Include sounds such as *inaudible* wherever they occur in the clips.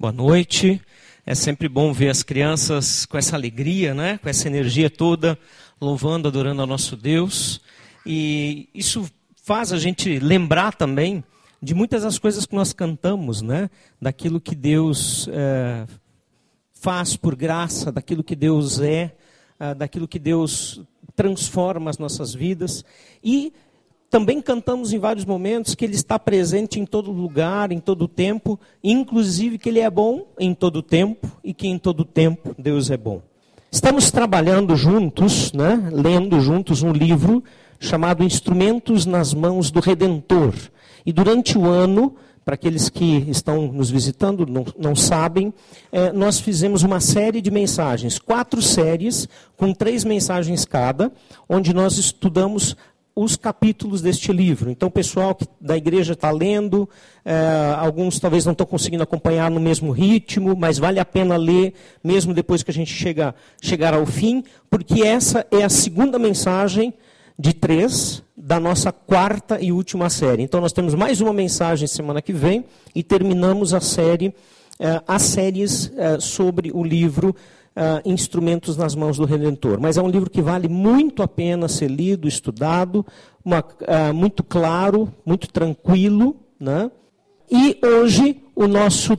Boa noite. É sempre bom ver as crianças com essa alegria, né? com essa energia toda, louvando, adorando ao nosso Deus. E isso faz a gente lembrar também de muitas das coisas que nós cantamos, né? daquilo que Deus é, faz por graça, daquilo que Deus é, é, daquilo que Deus transforma as nossas vidas. E também cantamos em vários momentos que Ele está presente em todo lugar, em todo tempo, inclusive que Ele é bom em todo tempo e que em todo tempo Deus é bom. Estamos trabalhando juntos, né, lendo juntos um livro chamado Instrumentos nas Mãos do Redentor. E durante o ano, para aqueles que estão nos visitando, não, não sabem, é, nós fizemos uma série de mensagens, quatro séries, com três mensagens cada, onde nós estudamos os capítulos deste livro. Então, o pessoal que, da igreja está lendo, é, alguns talvez não estão conseguindo acompanhar no mesmo ritmo, mas vale a pena ler, mesmo depois que a gente chega, chegar ao fim, porque essa é a segunda mensagem de três da nossa quarta e última série. Então, nós temos mais uma mensagem semana que vem e terminamos a série, é, as séries é, sobre o livro uh, instrumentos nas mãos do Redentor. Mas é um livro que vale muito a pena ser lido, estudado, uma, uh, muito claro, muito tranquilo. Né? E hoje, o nosso,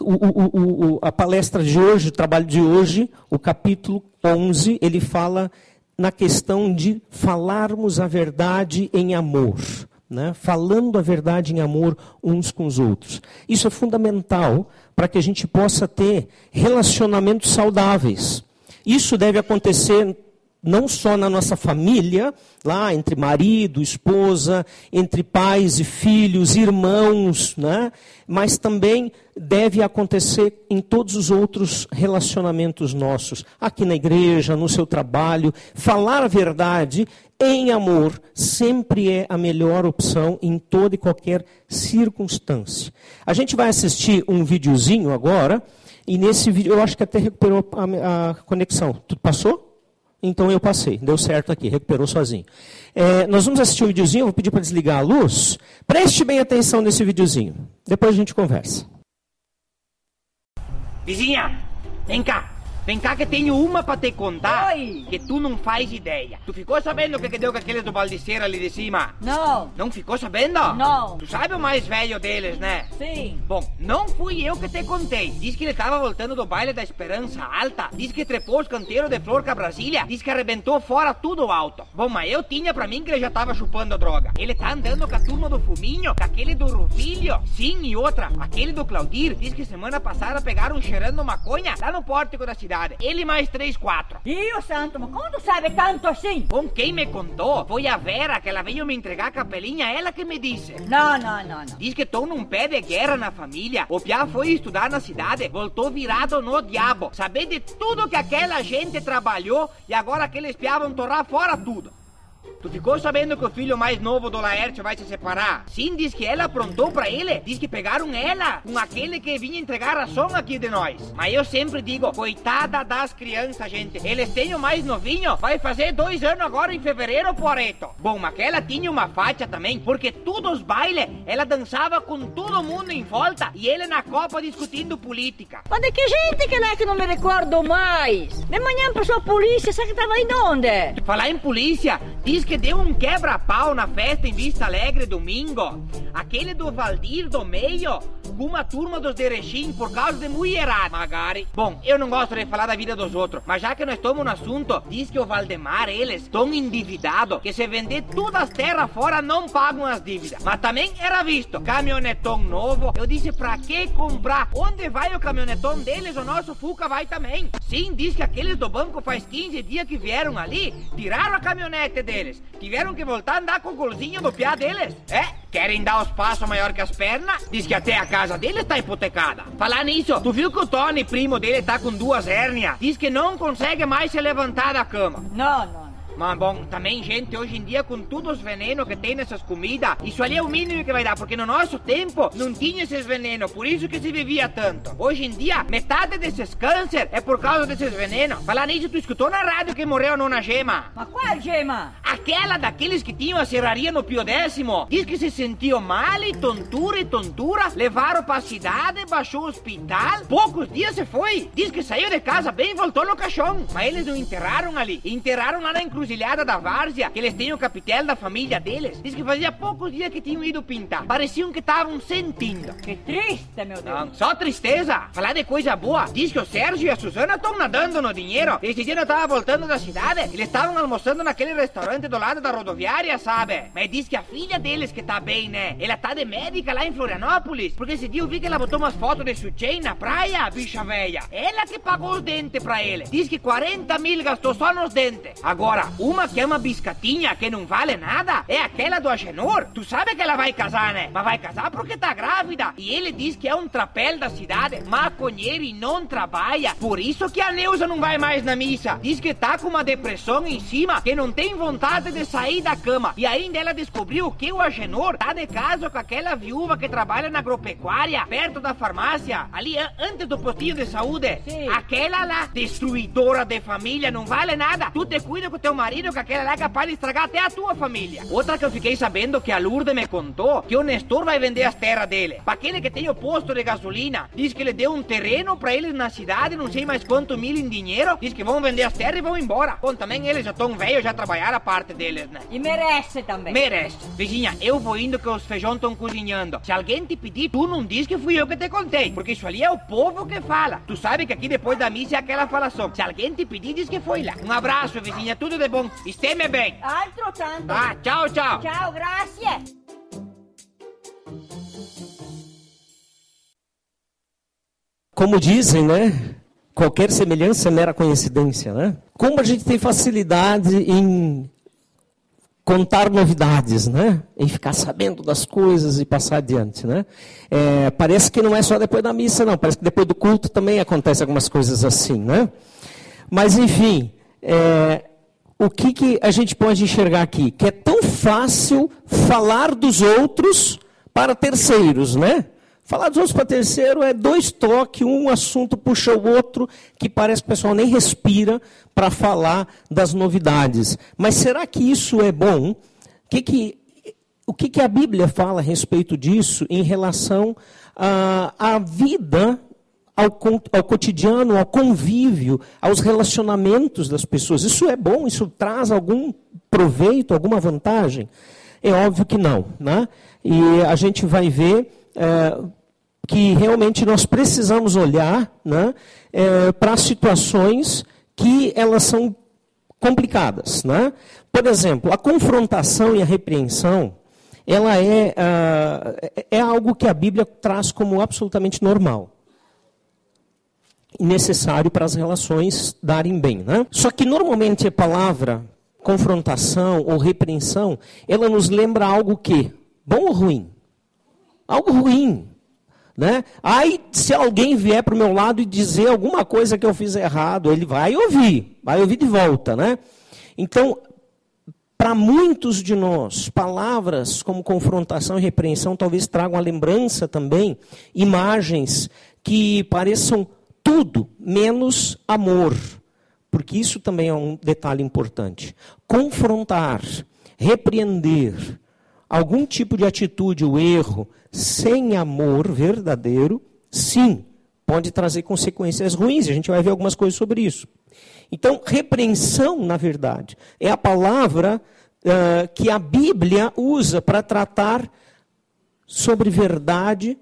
o, o, o, a palestra de hoje, o trabalho de hoje, o capítulo 11, ele fala na questão de falarmos a verdade em amor né, falando a verdade em amor uns com os outros. Isso é fundamental para que a gente possa ter relacionamentos saudáveis. Isso deve acontecer não só na nossa família, lá entre marido, esposa, entre pais e filhos, irmãos, né? mas também deve acontecer em todos os outros relacionamentos nossos, aqui na igreja, no seu trabalho. Falar a verdade em amor sempre é a melhor opção em toda e qualquer circunstância. A gente vai assistir um videozinho agora, e nesse vídeo eu acho que até recuperou a, a conexão. Tudo passou? Então eu passei, deu certo aqui, recuperou sozinho. É, nós vamos assistir um videozinho, vou pedir para desligar a luz. Preste bem atenção nesse videozinho. Depois a gente conversa. Vizinha, vem cá. Vem cá que tenho uma pra te contar Oi. que tu não faz ideia. Tu ficou sabendo o que, que deu com aqueles do baldiceiro ali de cima? Não. Não ficou sabendo? Não. Tu sabe o mais velho deles, né? Sim. Bom, não fui eu que te contei. Diz que ele tava voltando do baile da Esperança Alta. Diz que trepou os canteiros de flor com a Brasília. Diz que arrebentou fora tudo alto. Bom, mas eu tinha pra mim que ele já tava chupando droga. Ele tá andando com a turma do Fuminho, com aquele do Ruvilho. Sim, e outra, aquele do Claudir. Diz que semana passada pegaram cheirando maconha lá no pórtico da cidade. Ele mais três, quatro. Dio santo, mas como tu sabe tanto assim? Bom, quem me contou foi a Vera, que ela veio me entregar a capelinha, ela que me disse. Não, não, não, não. Diz que estão num pé de guerra na família. O Piá foi estudar na cidade, voltou virado no diabo. Saber de tudo que aquela gente trabalhou e agora aqueles Piá vão torrar fora tudo. Tu ficou sabendo que o filho mais novo do Laerte vai se separar? Sim, diz que ela aprontou pra ele. Diz que pegaram ela com aquele que vinha entregar a som aqui de nós. Mas eu sempre digo, coitada das crianças, gente. Eles têm o mais novinho, vai fazer dois anos agora em fevereiro, Poreto. Bom, mas ela tinha uma faixa também, porque todos os bailes, ela dançava com todo mundo em volta e ele na copa discutindo política. Mas de que gente que é que não me recordo mais? De manhã passou a polícia, sabe que tava indo onde? Falar em polícia, diz que deu um quebra-pau na festa em Vista Alegre domingo. Aquele do Valdir do meio, com uma turma dos Derechim por causa de mulherada, Magari. Bom, eu não gosto de falar da vida dos outros, mas já que nós estamos no assunto, diz que o Valdemar, eles, tão endividado que se vender todas as terras fora não pagam as dívidas. Mas também era visto, caminhonetão novo. Eu disse, pra que comprar? Onde vai o caminhonetão deles? O nosso Fuca vai também. Sim, diz que aqueles do banco faz 15 dias que vieram ali, tiraram a caminhonete deles tiveram que voltar a andar com o golzinho do piá deles. É, querem dar os passos maior que as pernas? Diz que até a casa dele tá hipotecada. Falar nisso, tu viu que o Tony, primo dele, tá com duas hérnias? Diz que não consegue mais se levantar da cama. Não, não. Mas bom, também, gente, hoje em dia, com todos os venenos que tem nessas comidas, isso ali é o mínimo que vai dar, porque no nosso tempo não tinha esses venenos, por isso que se vivia tanto. Hoje em dia, metade desses câncer é por causa desses venenos. Falar nisso, tu escutou na rádio que morreu a nona Gema? Mas qual gema? Aquela daqueles que tinham a serraria no Pio Décimo. Diz que se sentiu mal e tontura e tontura. Levaram pra cidade, baixou o hospital. Poucos dias se foi. Diz que saiu de casa bem e voltou no caixão. Mas eles não enterraram ali. Enterraram lá na encruzilhada da várzea, que eles têm o capitel da família deles. Diz que fazia poucos dias que tinham ido pintar. Pareciam que estavam sentindo. Que triste, meu Deus. Não, só tristeza. Falar de coisa boa. Diz que o Sérgio e a Suzana estão nadando no dinheiro. Esse dia eu tava voltando da cidade. Eles estavam almoçando naquele restaurante do lado da rodoviária, sabe? Mas diz que a filha deles que tá bem, né? Ela tá de médica lá em Florianópolis. Porque esse dia eu vi que ela botou umas fotos de sutiã na praia, bicha velha. Ela que pagou os dentes pra ele. Diz que 40 mil gastou só nos dentes. Agora, uma que é uma biscatinha que não vale nada é aquela do Agenor. Tu sabe que ela vai casar, né? Mas vai casar porque tá grávida. E ele diz que é um trapéu da cidade, maconheiro e não trabalha. Por isso que a Neuza não vai mais na missa. Diz que tá com uma depressão em cima, que não tem vontade de sair da cama. E ainda ela descobriu que o Agenor tá de caso com aquela viúva que trabalha na agropecuária, perto da farmácia, ali an- antes do postinho de saúde. Sim. Aquela lá, destruidora de família, não vale nada. Tu te cuida com teu marido, que aquela lá é capaz de estragar até a tua família. Outra que eu fiquei sabendo que a Lourdes me contou, que o Nestor vai vender as terras dele. Pra aquele que tem o posto de gasolina, diz que ele deu um terreno pra eles na cidade, não sei mais quanto mil em dinheiro, diz que vão vender as terras e vão embora. Bom, também eles já estão velhos, já trabalharam a parte deles, né? E merece também. Merece. Vizinha, eu vou indo que os feijão estão cozinhando. Se alguém te pedir, tu não diz que fui eu que te contei. Porque isso ali é o povo que fala. Tu sabe que aqui depois da missa é aquela falação. Se alguém te pedir, diz que foi lá. Um abraço, vizinha. Tudo de bom. Esteme bem. Altro tanto. Tá, tchau, tchau. Ciao, grazie. Como dizem, né? Qualquer semelhança é mera coincidência, né? Como a gente tem facilidade em contar novidades, né? Em ficar sabendo das coisas e passar adiante, né? É, parece que não é só depois da missa, não. Parece que depois do culto também acontece algumas coisas assim, né? Mas enfim, é, o que, que a gente pode enxergar aqui? Que é tão fácil falar dos outros para terceiros, né? Falar dos outros para terceiro é dois toques, um assunto puxa o outro, que parece que o pessoal nem respira para falar das novidades. Mas será que isso é bom? Que que, o que, que a Bíblia fala a respeito disso em relação à, à vida ao, ao cotidiano, ao convívio, aos relacionamentos das pessoas. Isso é bom? Isso traz algum proveito, alguma vantagem? É óbvio que não. Né? E a gente vai ver é, que realmente nós precisamos olhar né, é, para situações que elas são complicadas. Né? Por exemplo, a confrontação e a repreensão, ela é, ah, é algo que a Bíblia traz como absolutamente normal necessário para as relações darem bem. Né? Só que normalmente a palavra confrontação ou repreensão, ela nos lembra algo que? Bom ou ruim? Algo ruim. Né? Aí, se alguém vier para o meu lado e dizer alguma coisa que eu fiz errado, ele vai ouvir, vai ouvir de volta. Né? Então, para muitos de nós, palavras como confrontação e repreensão talvez tragam a lembrança também, imagens que pareçam tudo menos amor. Porque isso também é um detalhe importante. Confrontar, repreender algum tipo de atitude ou erro sem amor verdadeiro, sim, pode trazer consequências ruins. A gente vai ver algumas coisas sobre isso. Então, repreensão, na verdade, é a palavra uh, que a Bíblia usa para tratar sobre verdade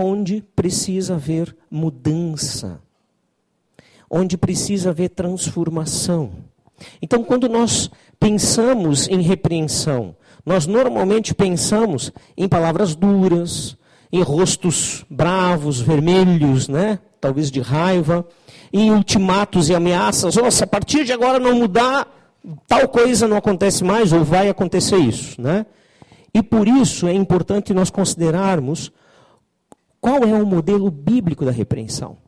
onde precisa haver mudança, onde precisa haver transformação. Então, quando nós pensamos em repreensão, nós normalmente pensamos em palavras duras, em rostos bravos, vermelhos, né? talvez de raiva, em ultimatos e ameaças. Nossa, a partir de agora não mudar, tal coisa não acontece mais, ou vai acontecer isso. Né? E por isso é importante nós considerarmos qual é o modelo bíblico da repreensão.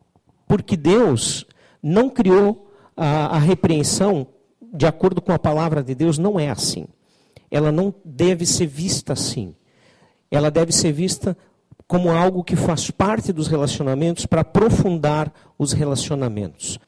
Porque Deus não criou a, a repreensão de acordo com a palavra de Deus, não é assim. Ela não deve ser vista assim. Ela deve ser vista como algo que faz parte dos relacionamentos para aprofundar os relacionamentos.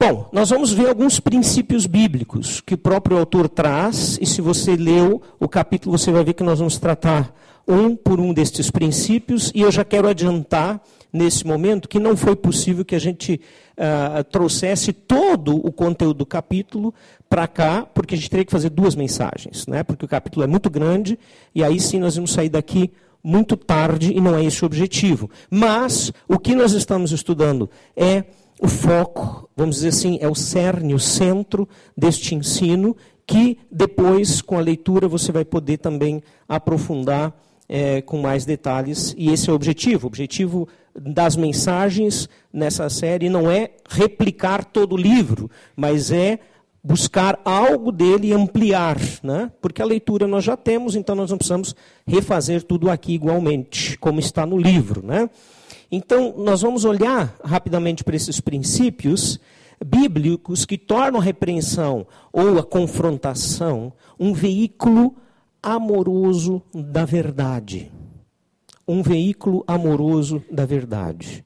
Bom, nós vamos ver alguns princípios bíblicos que o próprio autor traz, e se você leu o capítulo, você vai ver que nós vamos tratar um por um destes princípios, e eu já quero adiantar nesse momento que não foi possível que a gente uh, trouxesse todo o conteúdo do capítulo para cá, porque a gente teria que fazer duas mensagens, né? porque o capítulo é muito grande, e aí sim nós vamos sair daqui muito tarde, e não é esse o objetivo. Mas o que nós estamos estudando é o foco, vamos dizer assim, é o cerne, o centro deste ensino, que depois, com a leitura, você vai poder também aprofundar é, com mais detalhes, e esse é o objetivo. O objetivo das mensagens nessa série não é replicar todo o livro, mas é buscar algo dele e ampliar, né? porque a leitura nós já temos, então nós não precisamos refazer tudo aqui igualmente, como está no livro. Né? Então, nós vamos olhar rapidamente para esses princípios bíblicos que tornam a repreensão ou a confrontação um veículo amoroso da verdade. Um veículo amoroso da verdade.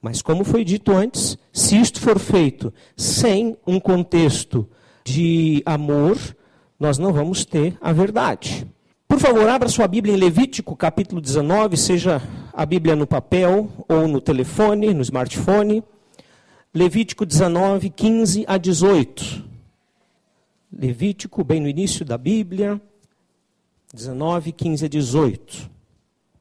Mas, como foi dito antes, se isto for feito sem um contexto de amor, nós não vamos ter a verdade. Por favor, abra sua Bíblia em Levítico, capítulo 19, seja a Bíblia no papel ou no telefone, no smartphone. Levítico 19, 15 a 18. Levítico, bem no início da Bíblia, 19, 15 a 18.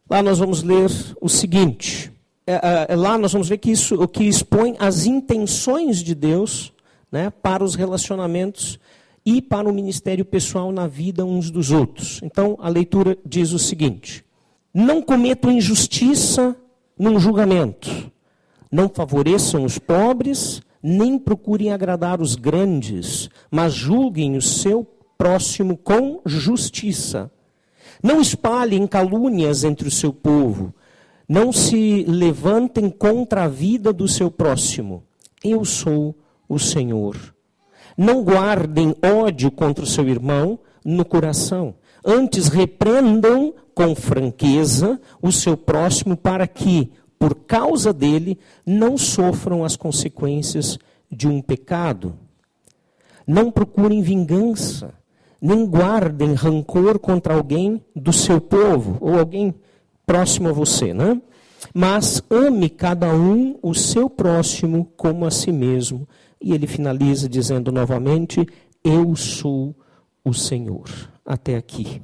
Lá nós vamos ler o seguinte. É, é, lá nós vamos ver que isso o que expõe as intenções de Deus né, para os relacionamentos e para o ministério pessoal na vida uns dos outros. Então, a leitura diz o seguinte: Não cometam injustiça num julgamento, não favoreçam os pobres, nem procurem agradar os grandes, mas julguem o seu próximo com justiça. Não espalhem calúnias entre o seu povo, não se levantem contra a vida do seu próximo. Eu sou o Senhor. Não guardem ódio contra o seu irmão no coração. Antes repreendam com franqueza o seu próximo para que, por causa dele, não sofram as consequências de um pecado. Não procurem vingança, nem guardem rancor contra alguém do seu povo ou alguém próximo a você, né? Mas ame cada um o seu próximo como a si mesmo. E ele finaliza dizendo novamente: Eu sou o Senhor. Até aqui.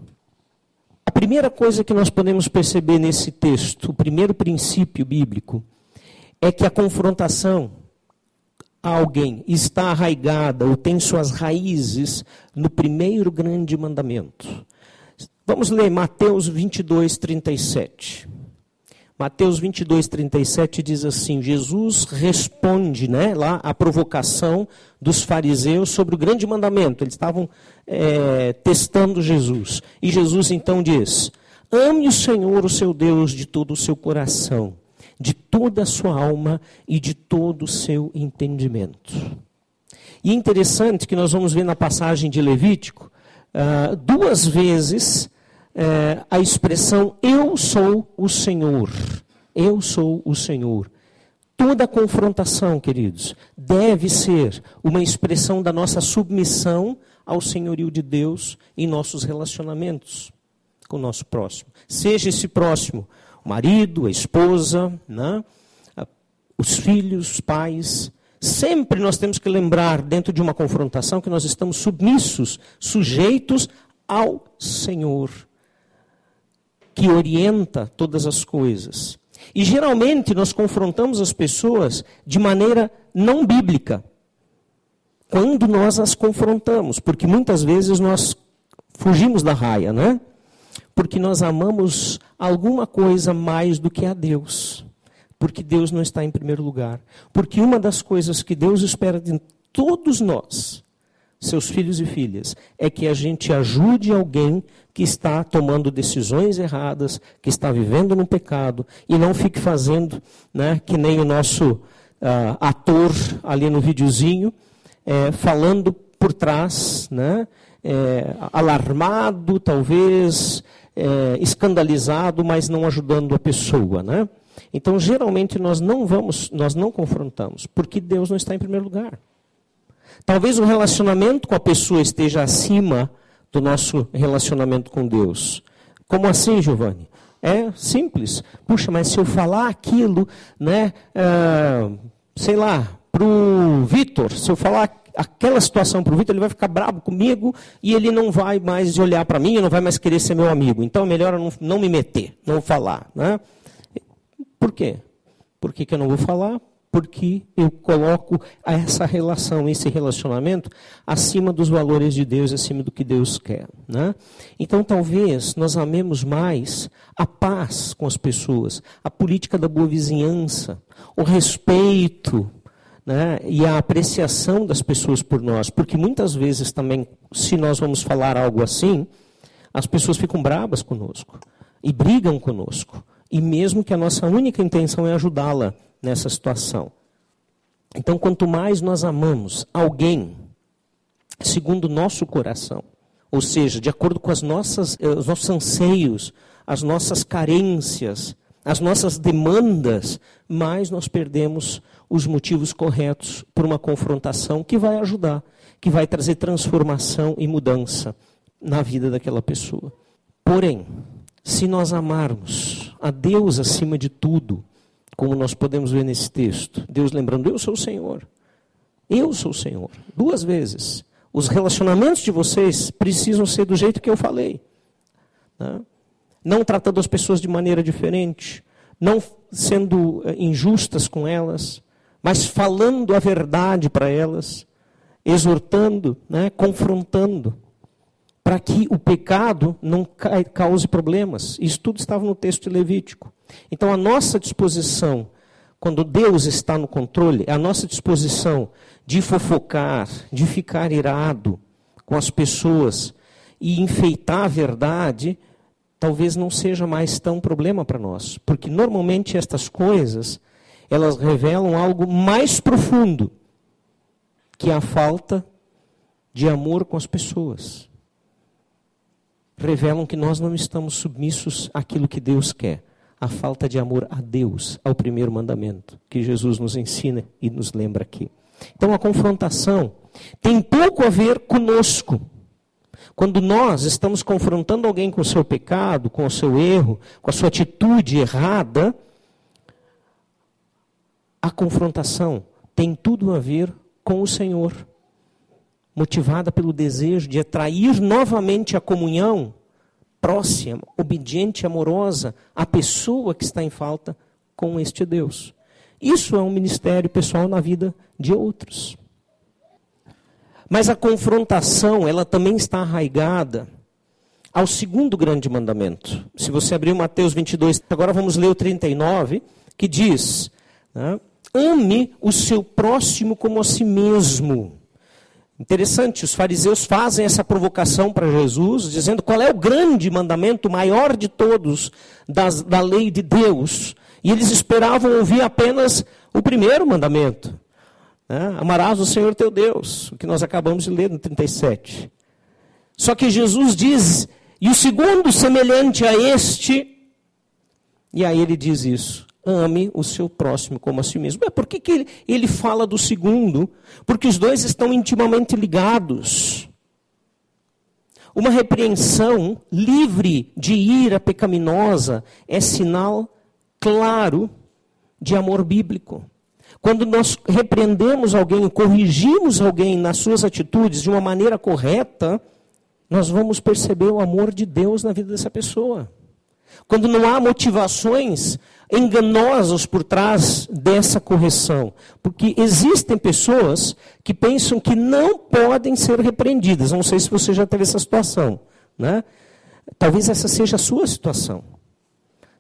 A primeira coisa que nós podemos perceber nesse texto, o primeiro princípio bíblico, é que a confrontação alguém está arraigada ou tem suas raízes no primeiro grande mandamento. Vamos ler Mateus 22, 37. Mateus 22, 37 diz assim: Jesus responde né, lá à provocação dos fariseus sobre o grande mandamento. Eles estavam é, testando Jesus. E Jesus então diz: Ame o Senhor, o seu Deus, de todo o seu coração, de toda a sua alma e de todo o seu entendimento. E é interessante que nós vamos ver na passagem de Levítico, uh, duas vezes é, a expressão eu sou o Senhor. Eu sou o Senhor. Toda confrontação, queridos, deve ser uma expressão da nossa submissão ao senhorio de Deus em nossos relacionamentos com o nosso próximo. Seja esse próximo o marido, a esposa, né? os filhos, os pais. Sempre nós temos que lembrar, dentro de uma confrontação, que nós estamos submissos, sujeitos ao Senhor que orienta todas as coisas. E geralmente nós confrontamos as pessoas de maneira não bíblica. Quando nós as confrontamos, porque muitas vezes nós fugimos da raia, né? Porque nós amamos alguma coisa mais do que a Deus. Porque Deus não está em primeiro lugar. Porque uma das coisas que Deus espera de todos nós seus filhos e filhas, é que a gente ajude alguém que está tomando decisões erradas, que está vivendo no pecado, e não fique fazendo, né, que nem o nosso uh, ator ali no videozinho, é, falando por trás, né? É, alarmado, talvez é, escandalizado, mas não ajudando a pessoa, né? Então, geralmente nós não vamos, nós não confrontamos, porque Deus não está em primeiro lugar. Talvez o relacionamento com a pessoa esteja acima do nosso relacionamento com Deus. Como assim, Giovanni? É simples. Puxa, mas se eu falar aquilo, né, uh, sei lá, para o Vitor, se eu falar aquela situação para o Vitor, ele vai ficar bravo comigo e ele não vai mais olhar para mim, não vai mais querer ser meu amigo. Então é melhor eu não, não me meter, não falar. Né? Por quê? Por que, que eu não vou falar? Porque eu coloco essa relação, esse relacionamento, acima dos valores de Deus, acima do que Deus quer. Né? Então, talvez nós amemos mais a paz com as pessoas, a política da boa vizinhança, o respeito né, e a apreciação das pessoas por nós. Porque muitas vezes também, se nós vamos falar algo assim, as pessoas ficam bravas conosco e brigam conosco. E mesmo que a nossa única intenção é ajudá-la nessa situação. Então, quanto mais nós amamos alguém, segundo o nosso coração, ou seja, de acordo com as nossas, eh, os nossos anseios, as nossas carências, as nossas demandas, mais nós perdemos os motivos corretos para uma confrontação que vai ajudar, que vai trazer transformação e mudança na vida daquela pessoa. Porém, se nós amarmos a Deus acima de tudo, como nós podemos ver nesse texto, Deus lembrando: Eu sou o Senhor. Eu sou o Senhor. Duas vezes. Os relacionamentos de vocês precisam ser do jeito que eu falei. Né? Não tratando as pessoas de maneira diferente, não sendo eh, injustas com elas, mas falando a verdade para elas, exortando, né? confrontando para que o pecado não cause problemas. Isso tudo estava no texto de Levítico. Então, a nossa disposição, quando Deus está no controle, a nossa disposição de fofocar, de ficar irado com as pessoas e enfeitar a verdade, talvez não seja mais tão problema para nós, porque normalmente estas coisas elas revelam algo mais profundo que a falta de amor com as pessoas revelam que nós não estamos submissos àquilo que Deus quer. A falta de amor a Deus, ao primeiro mandamento, que Jesus nos ensina e nos lembra aqui. Então a confrontação tem pouco a ver conosco. Quando nós estamos confrontando alguém com o seu pecado, com o seu erro, com a sua atitude errada, a confrontação tem tudo a ver com o Senhor motivada pelo desejo de atrair novamente a comunhão próxima, obediente, amorosa à pessoa que está em falta com este Deus. Isso é um ministério pessoal na vida de outros. Mas a confrontação, ela também está arraigada ao segundo grande mandamento. Se você abrir Mateus 22, agora vamos ler o 39, que diz: né, Ame o seu próximo como a si mesmo. Interessante, os fariseus fazem essa provocação para Jesus, dizendo qual é o grande mandamento, maior de todos das, da lei de Deus. E eles esperavam ouvir apenas o primeiro mandamento: né? Amarás o Senhor teu Deus, o que nós acabamos de ler no 37. Só que Jesus diz, e o segundo semelhante a este, e aí ele diz isso: ame o seu próximo como a si mesmo. É, por que, que ele, ele fala do segundo? Porque os dois estão intimamente ligados. Uma repreensão livre de ira pecaminosa é sinal claro de amor bíblico. Quando nós repreendemos alguém, corrigimos alguém nas suas atitudes de uma maneira correta, nós vamos perceber o amor de Deus na vida dessa pessoa. Quando não há motivações enganosos por trás dessa correção. Porque existem pessoas que pensam que não podem ser repreendidas. Não sei se você já teve essa situação. Né? Talvez essa seja a sua situação.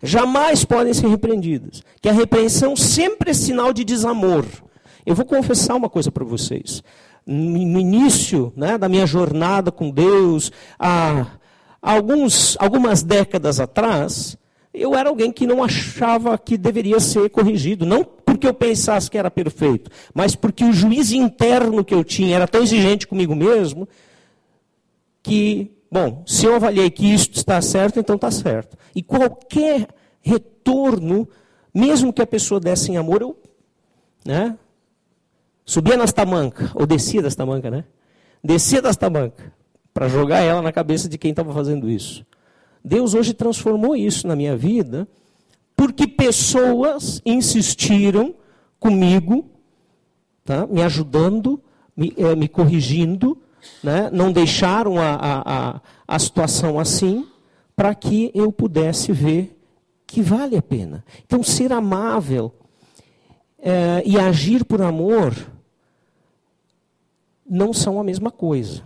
Jamais podem ser repreendidas. Que a repreensão sempre é sinal de desamor. Eu vou confessar uma coisa para vocês. No início né, da minha jornada com Deus, há alguns, algumas décadas atrás, eu era alguém que não achava que deveria ser corrigido. Não porque eu pensasse que era perfeito, mas porque o juiz interno que eu tinha era tão exigente comigo mesmo que, bom, se eu avaliei que isso está certo, então está certo. E qualquer retorno, mesmo que a pessoa desse em amor, eu né, subia nas tamancas, ou descia das tamancas, né? Descia das tamancas, para jogar ela na cabeça de quem estava fazendo isso. Deus hoje transformou isso na minha vida, porque pessoas insistiram comigo, tá? me ajudando, me, eh, me corrigindo, né? não deixaram a, a, a situação assim, para que eu pudesse ver que vale a pena. Então, ser amável eh, e agir por amor não são a mesma coisa.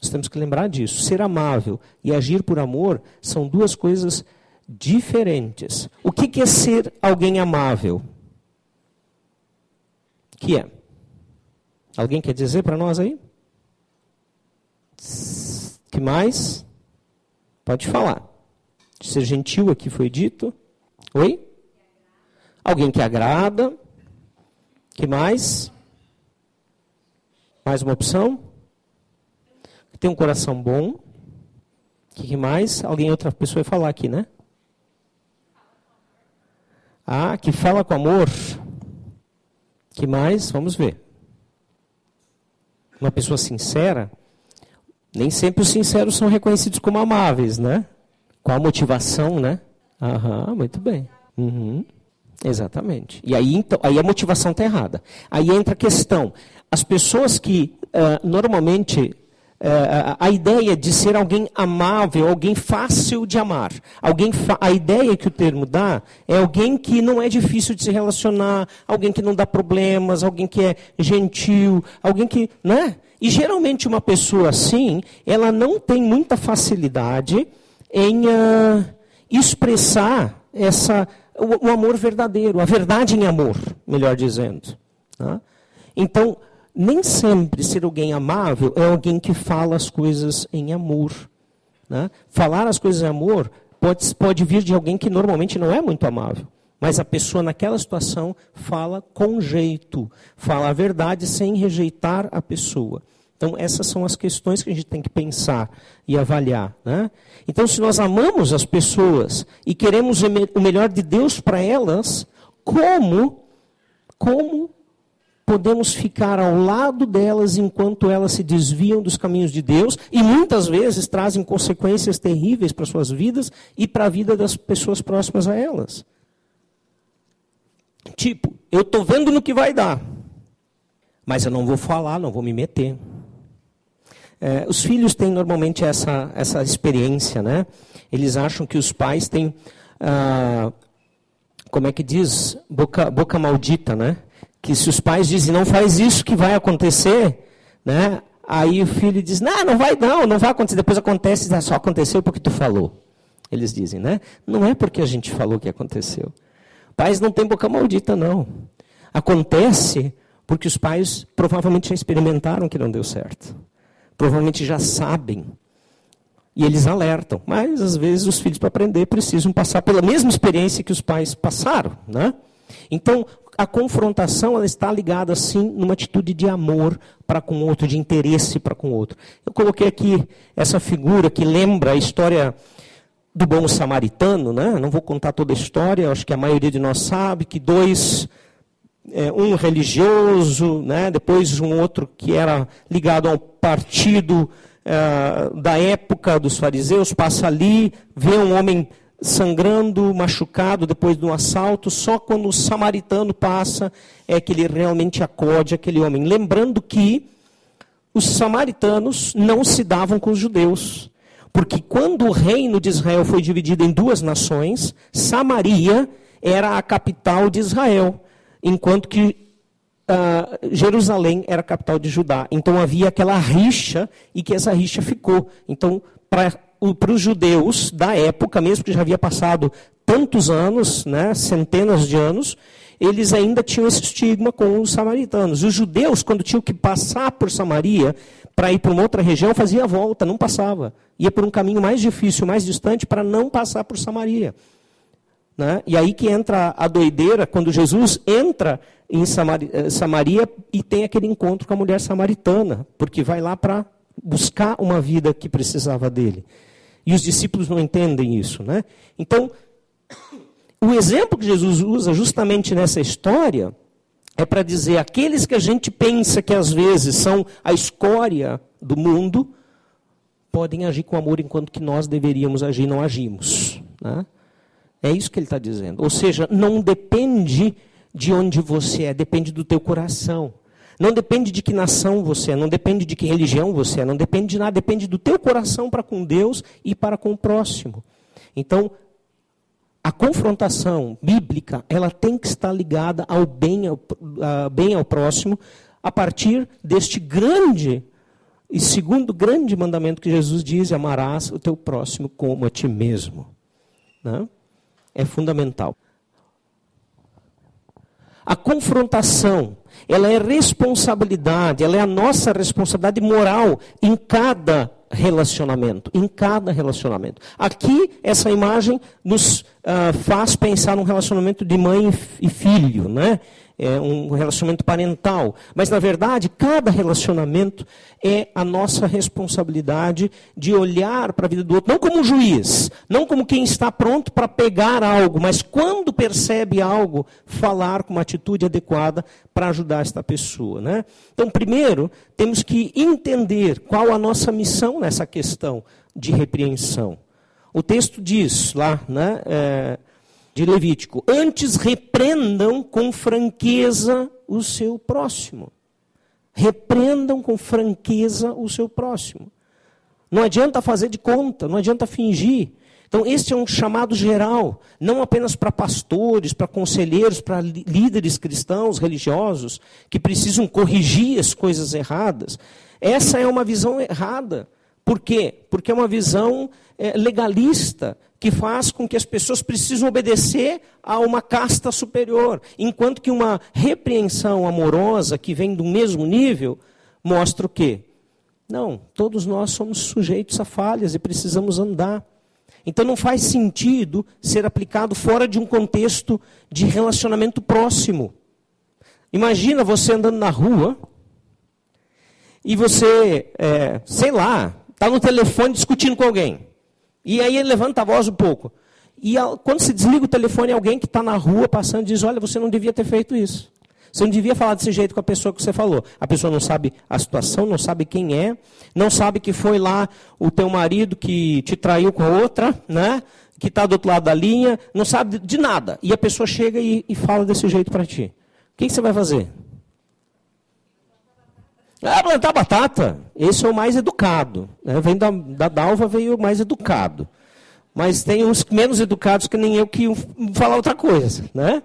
Nós temos que lembrar disso. Ser amável e agir por amor são duas coisas diferentes. O que é ser alguém amável? Que é? Alguém quer dizer para nós aí? Que mais? Pode falar. Ser gentil aqui foi dito. Oi? Alguém que agrada. Que mais? Mais uma opção? tem um coração bom. O que mais? Alguém, outra pessoa vai falar aqui, né? Ah, que fala com amor. que mais? Vamos ver. Uma pessoa sincera. Nem sempre os sinceros são reconhecidos como amáveis, né? Qual a motivação, né? Aham, muito bem. Uhum. Exatamente. E aí, então, aí a motivação está errada. Aí entra a questão. As pessoas que uh, normalmente é, a ideia de ser alguém amável, alguém fácil de amar. Alguém a ideia que o termo dá é alguém que não é difícil de se relacionar, alguém que não dá problemas, alguém que é gentil, alguém que. Né? E geralmente uma pessoa assim, ela não tem muita facilidade em uh, expressar essa, o, o, amor verdadeiro, a verdade em amor, melhor dizendo. Né? Então, nem sempre ser alguém amável é alguém que fala as coisas em amor. Né? Falar as coisas em amor pode, pode vir de alguém que normalmente não é muito amável. Mas a pessoa naquela situação fala com jeito, fala a verdade sem rejeitar a pessoa. Então, essas são as questões que a gente tem que pensar e avaliar. Né? Então, se nós amamos as pessoas e queremos o melhor de Deus para elas, como, como podemos ficar ao lado delas enquanto elas se desviam dos caminhos de Deus e muitas vezes trazem consequências terríveis para suas vidas e para a vida das pessoas próximas a elas. Tipo, eu estou vendo no que vai dar, mas eu não vou falar, não vou me meter. É, os filhos têm normalmente essa, essa experiência, né? Eles acham que os pais têm, ah, como é que diz, boca, boca maldita, né? que se os pais dizem não faz isso que vai acontecer, né? Aí o filho diz, não, não vai não, não vai acontecer. Depois acontece, ah, só aconteceu porque tu falou. Eles dizem, né? Não é porque a gente falou que aconteceu. Pais não têm boca maldita, não. Acontece porque os pais provavelmente já experimentaram que não deu certo. Provavelmente já sabem. E eles alertam. Mas, às vezes, os filhos, para aprender, precisam passar pela mesma experiência que os pais passaram. Né? Então, a confrontação ela está ligada, sim, numa atitude de amor para com o outro, de interesse para com o outro. Eu coloquei aqui essa figura que lembra a história do bom samaritano, né? não vou contar toda a história, acho que a maioria de nós sabe que dois, é, um religioso, né? depois um outro que era ligado ao partido é, da época dos fariseus, passa ali, vê um homem sangrando, machucado depois de um assalto, só quando o samaritano passa é que ele realmente acode aquele homem. Lembrando que os samaritanos não se davam com os judeus. Porque quando o reino de Israel foi dividido em duas nações, Samaria era a capital de Israel, enquanto que uh, Jerusalém era a capital de Judá. Então havia aquela rixa e que essa rixa ficou. Então, para os judeus da época, mesmo que já havia passado tantos anos, né, centenas de anos, eles ainda tinham esse estigma com os samaritanos. Os judeus, quando tinham que passar por Samaria para ir para uma outra região, fazia a volta, não passava. Ia por um caminho mais difícil, mais distante, para não passar por Samaria. Né? E aí que entra a doideira, quando Jesus entra em eh, Samaria e tem aquele encontro com a mulher samaritana, porque vai lá para buscar uma vida que precisava dele. E os discípulos não entendem isso. Né? Então, o exemplo que Jesus usa justamente nessa história é para dizer aqueles que a gente pensa que às vezes são a escória do mundo, podem agir com amor enquanto que nós deveríamos agir não agimos. Né? É isso que ele está dizendo. Ou seja, não depende de onde você é, depende do teu coração. Não depende de que nação você é, não depende de que religião você é, não depende de nada, depende do teu coração para com Deus e para com o próximo. Então, a confrontação bíblica, ela tem que estar ligada ao bem ao, bem ao próximo, a partir deste grande e segundo grande mandamento que Jesus diz, amarás o teu próximo como a ti mesmo. Né? É fundamental. A confrontação, ela é responsabilidade, ela é a nossa responsabilidade moral em cada relacionamento, em cada relacionamento. Aqui, essa imagem nos uh, faz pensar num relacionamento de mãe e filho, né? É um relacionamento parental. Mas, na verdade, cada relacionamento é a nossa responsabilidade de olhar para a vida do outro, não como juiz, não como quem está pronto para pegar algo, mas quando percebe algo, falar com uma atitude adequada para ajudar esta pessoa. Né? Então, primeiro, temos que entender qual a nossa missão nessa questão de repreensão. O texto diz lá, né? É, de Levítico. Antes repreendam com franqueza o seu próximo. Repreendam com franqueza o seu próximo. Não adianta fazer de conta, não adianta fingir. Então, este é um chamado geral, não apenas para pastores, para conselheiros, para líderes cristãos, religiosos, que precisam corrigir as coisas erradas. Essa é uma visão errada. Por quê? Porque é uma visão é, legalista, que faz com que as pessoas precisam obedecer a uma casta superior, enquanto que uma repreensão amorosa que vem do mesmo nível mostra o quê? Não, todos nós somos sujeitos a falhas e precisamos andar. Então não faz sentido ser aplicado fora de um contexto de relacionamento próximo. Imagina você andando na rua e você, é, sei lá, está no telefone discutindo com alguém. E aí ele levanta a voz um pouco. E quando se desliga o telefone, alguém que está na rua passando diz: Olha, você não devia ter feito isso. Você não devia falar desse jeito com a pessoa que você falou. A pessoa não sabe a situação, não sabe quem é, não sabe que foi lá o teu marido que te traiu com a outra, né? que está do outro lado da linha, não sabe de nada. E a pessoa chega e, e fala desse jeito para ti. O que, que você vai fazer? Ah, plantar batata. Esse é o mais educado. Né? Vem da, da Dalva, veio o mais educado. Mas tem uns menos educados que nem eu que falar outra coisa. Né?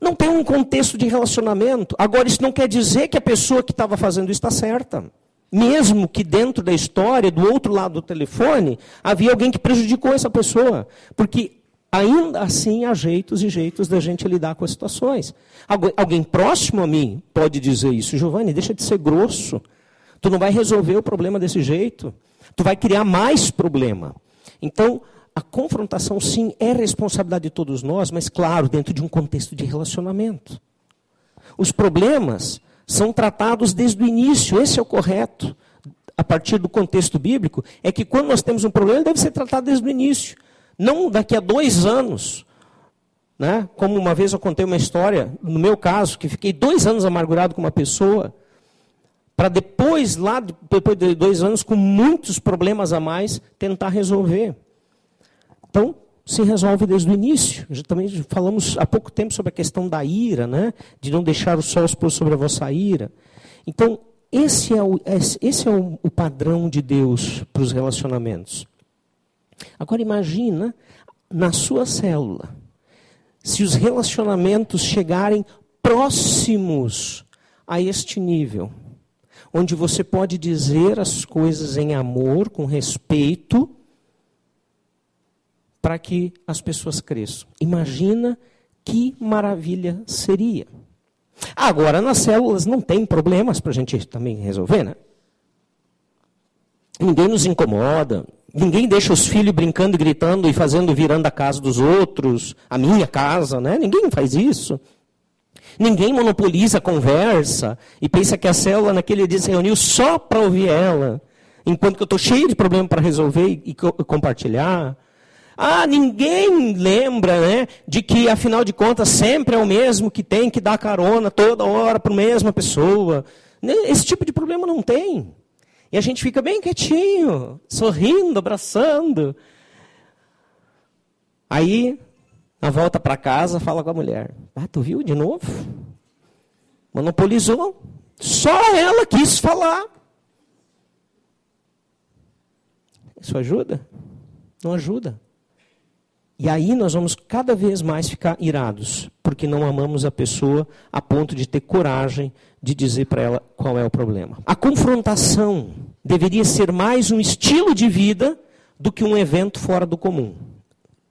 Não tem um contexto de relacionamento. Agora, isso não quer dizer que a pessoa que estava fazendo isso está certa. Mesmo que dentro da história, do outro lado do telefone, havia alguém que prejudicou essa pessoa. Porque Ainda assim, há jeitos e jeitos da gente lidar com as situações. Alguém próximo a mim pode dizer isso. Giovanni, deixa de ser grosso. Tu não vai resolver o problema desse jeito. Tu vai criar mais problema. Então, a confrontação, sim, é responsabilidade de todos nós, mas, claro, dentro de um contexto de relacionamento. Os problemas são tratados desde o início, esse é o correto. A partir do contexto bíblico, é que quando nós temos um problema, ele deve ser tratado desde o início. Não daqui a dois anos. Né? Como uma vez eu contei uma história, no meu caso, que fiquei dois anos amargurado com uma pessoa, para depois, lá, depois de dois anos, com muitos problemas a mais, tentar resolver. Então, se resolve desde o início. Já também falamos há pouco tempo sobre a questão da ira, né? de não deixar o sol expor sobre a vossa ira. Então, esse é o, esse é o, o padrão de Deus para os relacionamentos. Agora imagina na sua célula, se os relacionamentos chegarem próximos a este nível, onde você pode dizer as coisas em amor, com respeito, para que as pessoas cresçam. Imagina que maravilha seria. Agora, nas células não tem problemas para a gente também resolver, né? Ninguém nos incomoda, Ninguém deixa os filhos brincando gritando e fazendo virando a casa dos outros, a minha casa, né? Ninguém faz isso. Ninguém monopoliza a conversa e pensa que a célula naquele dia se reuniu só para ouvir ela, enquanto que eu estou cheio de problema para resolver e co compartilhar. Ah, ninguém lembra né, de que, afinal de contas, sempre é o mesmo que tem que dar carona toda hora para a mesma pessoa. Esse tipo de problema não tem. E a gente fica bem quietinho, sorrindo, abraçando. Aí, na volta para casa, fala com a mulher: Ah, tu viu de novo? Monopolizou. Só ela quis falar. Isso ajuda? Não ajuda. E aí nós vamos cada vez mais ficar irados, porque não amamos a pessoa a ponto de ter coragem de dizer para ela qual é o problema. A confrontação deveria ser mais um estilo de vida do que um evento fora do comum.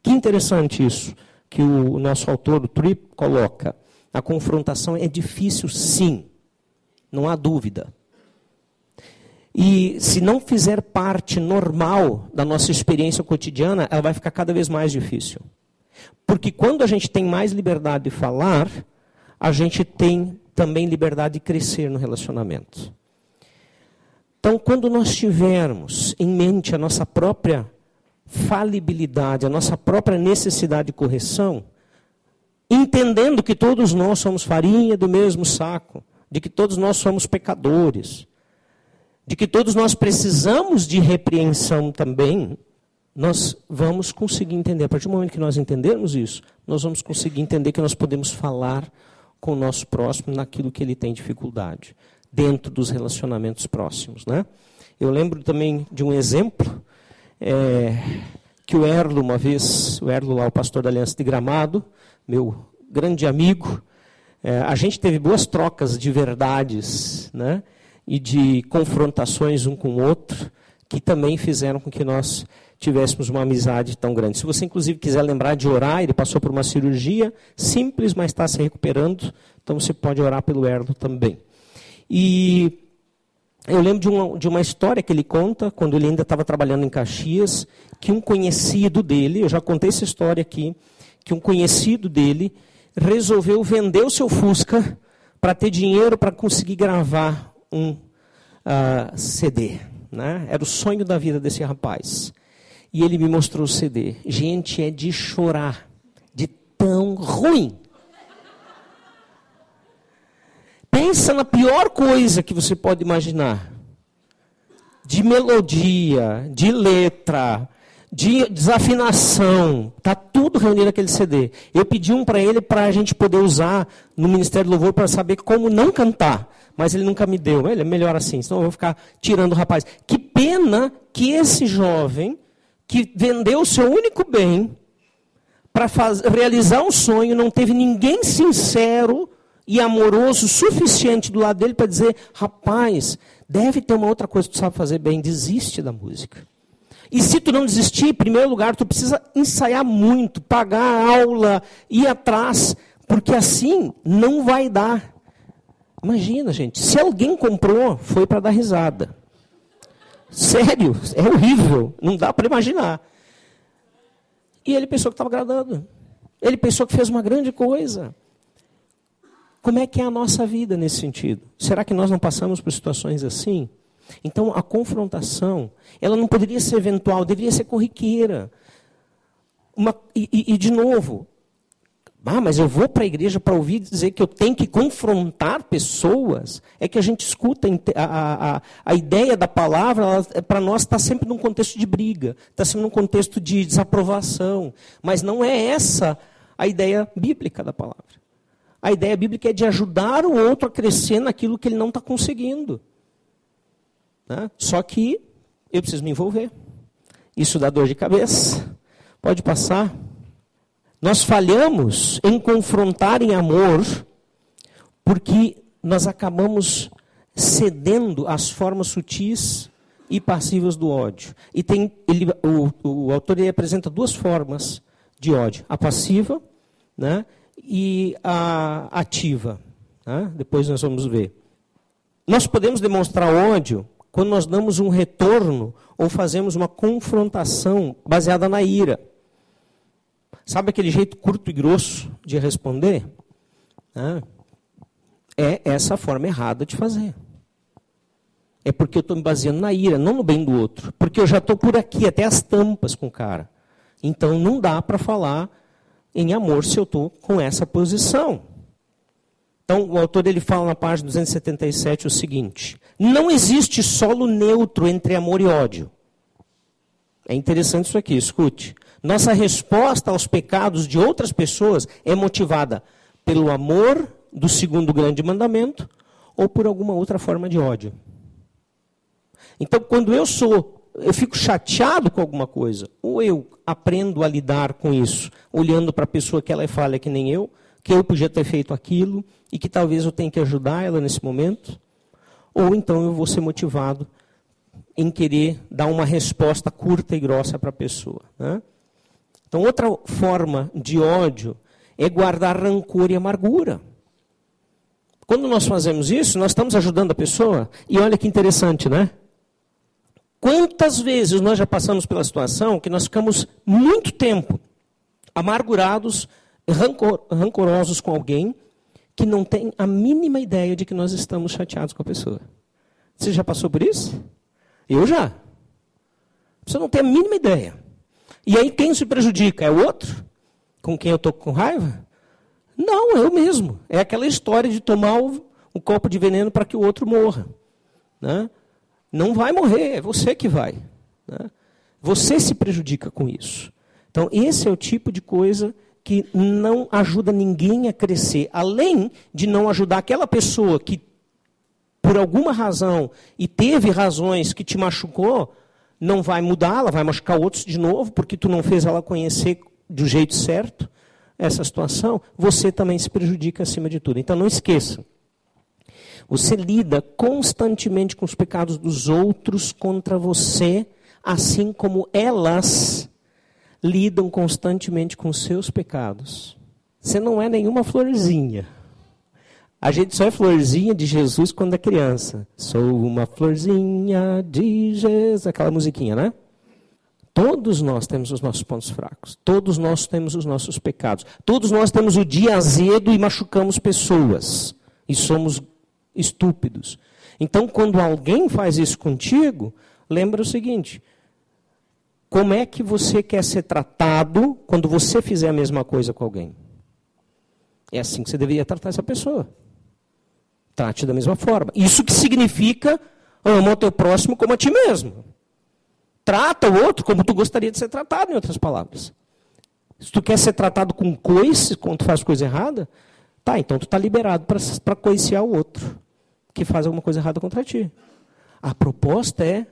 Que interessante isso que o nosso autor, o Tripp, coloca. A confrontação é difícil, sim, não há dúvida. E se não fizer parte normal da nossa experiência cotidiana, ela vai ficar cada vez mais difícil. Porque quando a gente tem mais liberdade de falar, a gente tem também liberdade de crescer no relacionamento. Então, quando nós tivermos em mente a nossa própria falibilidade, a nossa própria necessidade de correção, entendendo que todos nós somos farinha do mesmo saco, de que todos nós somos pecadores, de que todos nós precisamos de repreensão também, nós vamos conseguir entender. A partir do momento que nós entendermos isso, nós vamos conseguir entender que nós podemos falar com o nosso próximo naquilo que ele tem dificuldade, dentro dos relacionamentos próximos. Né? Eu lembro também de um exemplo é, que o Erlo, uma vez, o Erlo lá, o pastor da Aliança de Gramado, meu grande amigo, é, a gente teve boas trocas de verdades, né? e de confrontações um com o outro, que também fizeram com que nós tivéssemos uma amizade tão grande. Se você, inclusive, quiser lembrar de orar, ele passou por uma cirurgia simples, mas está se recuperando, então você pode orar pelo Erlo também. E eu lembro de uma, de uma história que ele conta, quando ele ainda estava trabalhando em Caxias, que um conhecido dele, eu já contei essa história aqui, que um conhecido dele resolveu vender o seu Fusca para ter dinheiro para conseguir gravar um uh, ah, CD. Né? Era o sonho da vida desse rapaz. E ele me mostrou o CD. Gente, é de chorar. De tão ruim. Pensa na pior coisa que você pode imaginar. De melodia, de letra, de desafinação, tá tudo reunido naquele CD. Eu pedi um para ele para a gente poder usar no Ministério do Louvor para saber como não cantar mas ele nunca me deu. Ele é melhor assim, senão eu vou ficar tirando o rapaz. Que pena que esse jovem, que vendeu o seu único bem para realizar um sonho, não teve ninguém sincero e amoroso suficiente do lado dele para dizer: rapaz, deve ter uma outra coisa que tu sabe fazer bem, desiste da música. E se tu não desistir, em primeiro lugar, tu precisa ensaiar muito, pagar a aula, ir atrás, porque assim não vai dar. Imagina, gente, se alguém comprou, foi para dar risada. Sério, é horrível, não dá para imaginar. E ele pensou que estava agradando. Ele pensou que fez uma grande coisa. Como é que é a nossa vida nesse sentido? Será que nós não passamos por situações assim? Então, a confrontação, ela não poderia ser eventual, deveria ser corriqueira. Uma, e, e, de novo, ah, mas eu vou para a igreja para ouvir dizer que eu tenho que confrontar pessoas. É que a gente escuta a, a, a ideia da palavra, para nós está sempre num contexto de briga, está sempre num contexto de desaprovação. Mas não é essa a ideia bíblica da palavra. A ideia bíblica é de ajudar o outro a crescer naquilo que ele não está conseguindo. Né? Só que eu preciso me envolver. Isso dá dor de cabeça. Pode passar. Nós falhamos em confrontar em amor porque nós acabamos cedendo às formas sutis e passivas do ódio. E tem, ele, o, o autor apresenta duas formas de ódio: a passiva né, e a ativa. Né? Depois nós vamos ver. Nós podemos demonstrar ódio quando nós damos um retorno ou fazemos uma confrontação baseada na ira. Sabe aquele jeito curto e grosso de responder? É essa forma errada de fazer. É porque eu estou me baseando na ira, não no bem do outro. Porque eu já estou por aqui, até as tampas com o cara. Então não dá para falar em amor se eu estou com essa posição. Então, o autor ele fala na página 277 o seguinte: não existe solo neutro entre amor e ódio. É interessante isso aqui, escute. Nossa resposta aos pecados de outras pessoas é motivada pelo amor do segundo grande mandamento ou por alguma outra forma de ódio. Então, quando eu sou, eu fico chateado com alguma coisa, ou eu aprendo a lidar com isso, olhando para a pessoa que ela é falha que nem eu, que eu podia ter feito aquilo e que talvez eu tenha que ajudar ela nesse momento, ou então eu vou ser motivado em querer dar uma resposta curta e grossa para a pessoa. Né? Então, outra forma de ódio é guardar rancor e amargura. Quando nós fazemos isso, nós estamos ajudando a pessoa, e olha que interessante, né? Quantas vezes nós já passamos pela situação que nós ficamos muito tempo amargurados rancor, rancorosos com alguém que não tem a mínima ideia de que nós estamos chateados com a pessoa. Você já passou por isso? Eu já. Você não tem a mínima ideia. E aí quem se prejudica? É o outro? Com quem eu estou com raiva? Não, é eu mesmo. É aquela história de tomar um copo de veneno para que o outro morra. Né? Não vai morrer, é você que vai. Né? Você se prejudica com isso. Então, esse é o tipo de coisa que não ajuda ninguém a crescer, além de não ajudar aquela pessoa que, por alguma razão, e teve razões que te machucou, não vai mudar, ela vai machucar outros de novo, porque tu não fez ela conhecer do jeito certo essa situação, você também se prejudica acima de tudo. Então não esqueça. Você lida constantemente com os pecados dos outros contra você, assim como elas lidam constantemente com seus pecados. Você não é nenhuma florzinha. A gente só é florzinha de Jesus quando é criança. Sou uma florzinha de Jesus. Aquela musiquinha, né? Todos nós temos os nossos pontos fracos. Todos nós temos os nossos pecados. Todos nós temos o dia azedo e machucamos pessoas. E somos estúpidos. Então, quando alguém faz isso contigo, lembra o seguinte: como é que você quer ser tratado quando você fizer a mesma coisa com alguém? É assim que você deveria tratar essa pessoa. Trate da mesma forma. Isso que significa ama o teu próximo como a ti mesmo. Trata o outro como tu gostaria de ser tratado, em outras palavras. Se tu quer ser tratado com coice quando tu faz coisa errada, tá, então tu está liberado para coiciar o outro que faz alguma coisa errada contra ti. A proposta é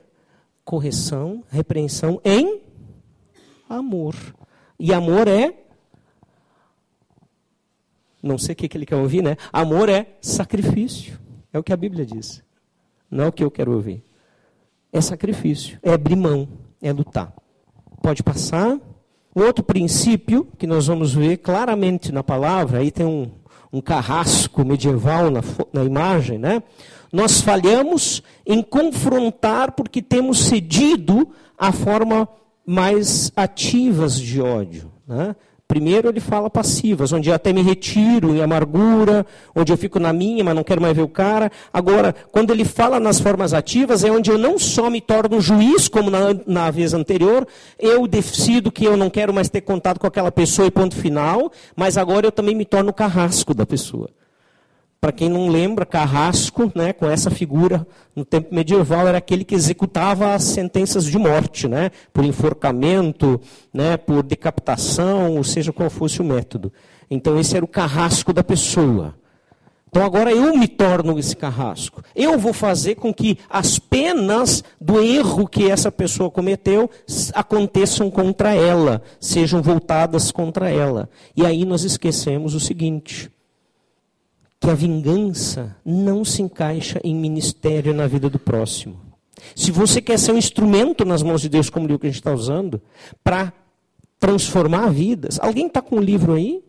correção, repreensão em amor. E amor é. Não sei o que ele quer ouvir, né? Amor é sacrifício. É o que a Bíblia diz. Não é o que eu quero ouvir. É sacrifício. É abrir mão. É lutar. Pode passar. O outro princípio que nós vamos ver claramente na palavra, aí tem um, um carrasco medieval na, na imagem, né? Nós falhamos em confrontar porque temos cedido à forma mais ativas de ódio. Né? Primeiro ele fala passivas, onde até me retiro em amargura, onde eu fico na minha, mas não quero mais ver o cara. Agora, quando ele fala nas formas ativas, é onde eu não só me torno juiz, como na, na vez anterior, eu decido que eu não quero mais ter contato com aquela pessoa e ponto final, mas agora eu também me torno carrasco da pessoa. Para quem não lembra, Carrasco, né, com essa figura no tempo medieval, era aquele que executava as sentenças de morte, né, por enforcamento, né, por decapitação, ou seja qual fosse o método. Então, esse era o carrasco da pessoa. Então, agora eu me torno esse carrasco. Eu vou fazer com que as penas do erro que essa pessoa cometeu aconteçam contra ela, sejam voltadas contra ela. E aí nós esquecemos o seguinte que a vingança não se encaixa em ministério na vida do próximo. Se você quer ser um instrumento nas mãos de Deus, como o livro que a gente está usando, para transformar vidas. Alguém está com um livro aí?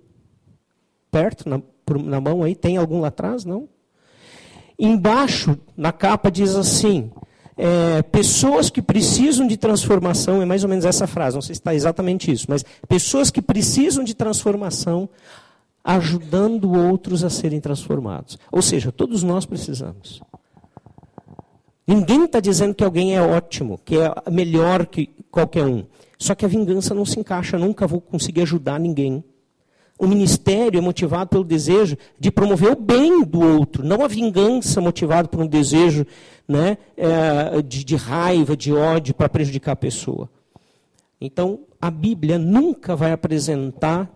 Perto, na, na mão aí? Tem algum lá atrás? Não? Embaixo, na capa, diz assim: é, pessoas que precisam de transformação, é mais ou menos essa frase, não sei se está exatamente isso, mas pessoas que precisam de transformação, ajudando outros a serem transformados. Ou seja, todos nós precisamos. Ninguém está dizendo que alguém é ótimo, que é melhor que qualquer um. Só que a vingança não se encaixa, nunca vou conseguir ajudar ninguém. O ministério é motivado pelo desejo de promover o bem do outro, não a vingança motivada por um desejo né, é, de, de raiva, de ódio para prejudicar a pessoa. Então, a Bíblia nunca vai apresentar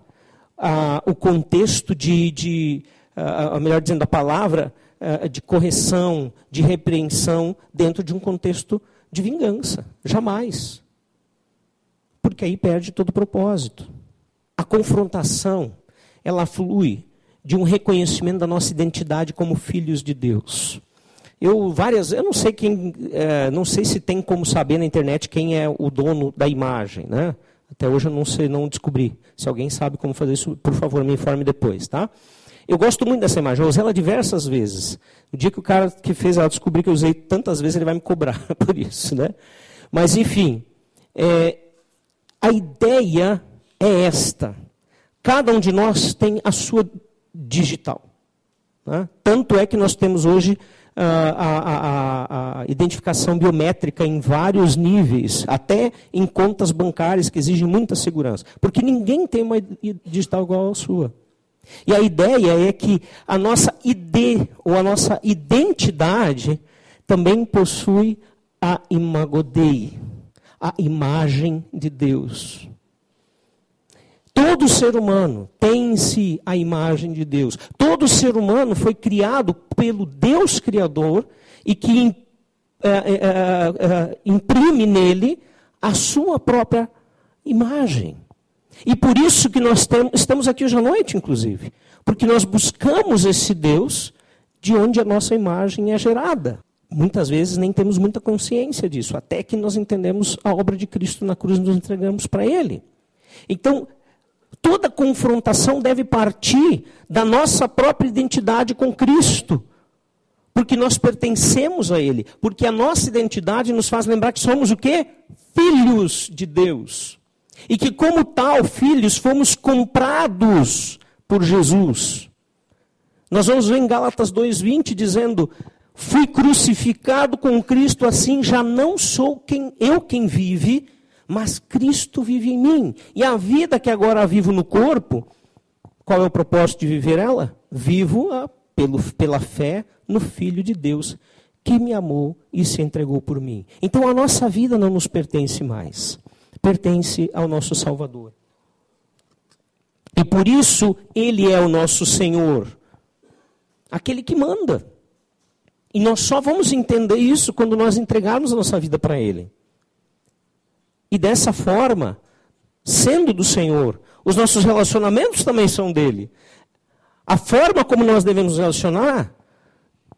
o contexto de, de ah, melhor dizendo, a palavra de correção, de repreensão dentro de um contexto de vingança. Jamais. Porque aí perde todo o propósito. A confrontação, ela flui de um reconhecimento da nossa identidade como filhos de Deus. Eu várias, eu não sei quem, é, não sei se tem como saber na internet quem é o dono da imagem, né? Até hoje eu não sei, não descobri. Se alguém sabe como fazer isso, por favor, me informe depois, tá? Eu gosto muito dessa imagem, eu usei ela diversas vezes. O dia que o cara que fez ela descobrir que eu usei tantas vezes, ele vai me cobrar *laughs* por isso, né? Mas enfim, é, a ideia é esta. Cada um de nós tem a sua digital. Né? Tanto é que nós temos hoje a, a, a, identificação biométrica em vários níveis, até em contas bancárias que exigem muita segurança. Porque ninguém tem uma digital igual à sua. E a ideia é que a nossa ID, ou a nossa identidade, também possui a imagodei, a imagem de Deus. Todo ser humano tem em si a imagem de Deus. Todo ser humano foi criado pelo Deus Criador e que é, é, é, é, imprime nele a sua própria imagem. E por isso que nós temos, estamos aqui hoje à noite, inclusive. Porque nós buscamos esse Deus de onde a nossa imagem é gerada. Muitas vezes nem temos muita consciência disso, até que nós entendemos a obra de Cristo na cruz e nos entregamos para Ele. Então, toda confrontação deve partir da nossa própria identidade com Cristo. Porque nós pertencemos a Ele. Porque a nossa identidade nos faz lembrar que somos o quê? Filhos de Deus. E que, como tal, filhos, fomos comprados por Jesus. Nós vamos ver em Gálatas 2,20 dizendo: Fui crucificado com Cristo, assim já não sou quem eu quem vive, mas Cristo vive em mim. E a vida que agora vivo no corpo, qual é o propósito de viver ela? Vivo-a pelo, pela fé no Filho de Deus, que me amou e se entregou por mim. Então a nossa vida não nos pertence mais, pertence ao nosso Salvador. E por isso Ele é o nosso Senhor, aquele que manda. E nós só vamos entender isso quando nós entregarmos a nossa vida para Ele. E dessa forma, sendo do Senhor, os nossos relacionamentos também são dele. A forma como nós devemos relacionar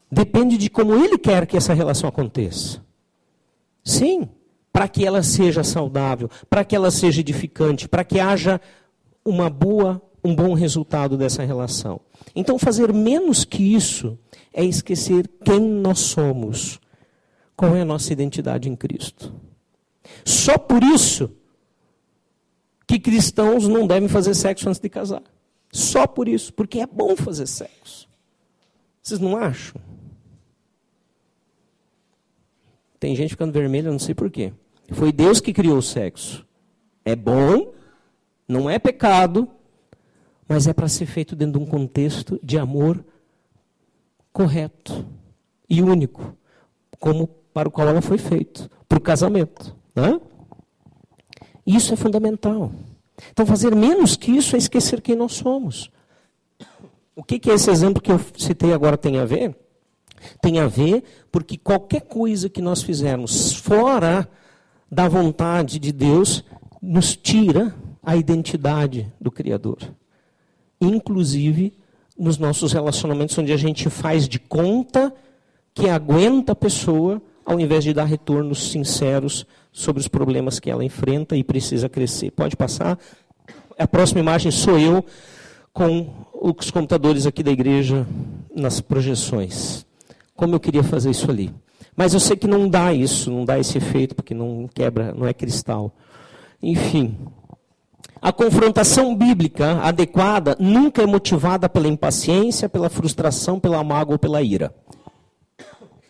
depende de como ele quer que essa relação aconteça. Sim, para que ela seja saudável, para que ela seja edificante, para que haja uma boa, um bom resultado dessa relação. Então, fazer menos que isso é esquecer quem nós somos, qual é a nossa identidade em Cristo. Só por isso que cristãos não devem fazer sexo antes de casar. Só por isso, porque é bom fazer sexo. Vocês não acham? Tem gente ficando vermelha, não sei porquê. Foi Deus que criou o sexo. É bom, não é pecado, mas é para ser feito dentro de um contexto de amor correto e único, como para o qual ela foi feito, para o casamento. Né? Isso é fundamental. Então, fazer menos que isso é esquecer quem nós somos. O que, que esse exemplo que eu citei agora tem a ver? Tem a ver porque qualquer coisa que nós fizermos fora da vontade de Deus nos tira a identidade do Criador. Inclusive nos nossos relacionamentos, onde a gente faz de conta que aguenta a pessoa, ao invés de dar retornos sinceros sobre os problemas que ela enfrenta e precisa crescer. Pode passar. A próxima imagem sou eu com os computadores aqui da igreja nas projeções. Como eu queria fazer isso ali. Mas eu sei que não dá isso, não dá esse efeito, porque não quebra, não é cristal. Enfim. A confrontação bíblica adequada nunca é motivada pela impaciência, pela frustração, pela mágoa ou pela ira.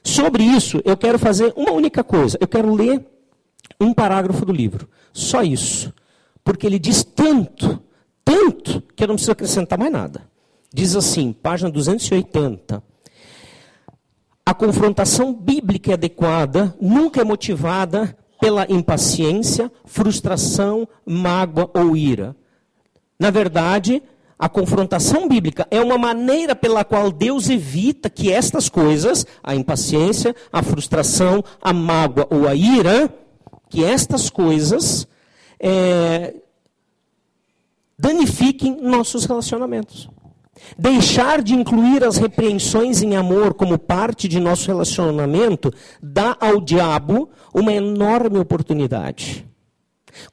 Sobre isso, eu quero fazer uma única coisa. Eu quero ler um parágrafo do livro. Só isso. Porque ele diz tanto, tanto, que eu não preciso acrescentar mais nada. Diz assim, página 280. A confrontação bíblica adequada nunca é motivada pela impaciência, frustração, mágoa ou ira. Na verdade, a confrontação bíblica é uma maneira pela qual Deus evita que estas coisas, a impaciência, a frustração, a mágoa ou a ira, que estas coisas é, danifiquem nossos relacionamentos. Deixar de incluir as repreensões em amor como parte de nosso relacionamento dá ao diabo uma enorme oportunidade.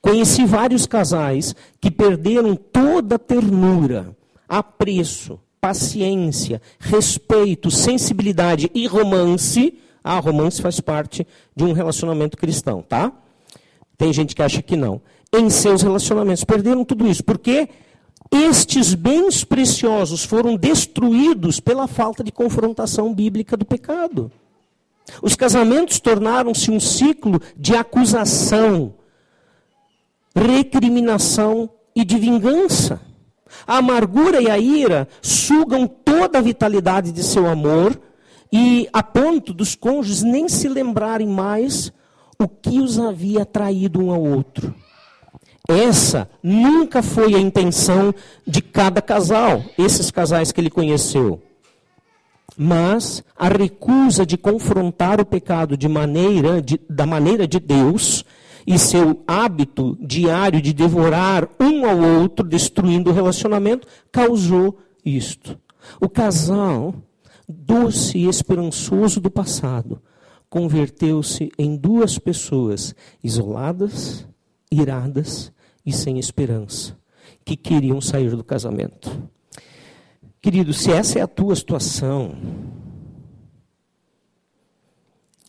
Conheci vários casais que perderam toda a ternura, apreço, paciência, respeito, sensibilidade e romance. Ah, romance faz parte de um relacionamento cristão, tá? Tem gente que acha que não. Em seus relacionamentos. Perderam tudo isso. Porque estes bens preciosos foram destruídos pela falta de confrontação bíblica do pecado. Os casamentos tornaram-se um ciclo de acusação, recriminação e de vingança. A amargura e a ira sugam toda a vitalidade de seu amor e a ponto dos cônjuges nem se lembrarem mais o que os havia traído um ao outro. Essa nunca foi a intenção de cada casal, esses casais que ele conheceu. Mas a recusa de confrontar o pecado de maneira de, da maneira de Deus e seu hábito diário de devorar um ao outro, destruindo o relacionamento, causou isto. O casal, doce e esperançoso do passado, converteu-se em duas pessoas isoladas, iradas e sem esperança, que queriam sair do casamento. Querido, se essa é a tua situação,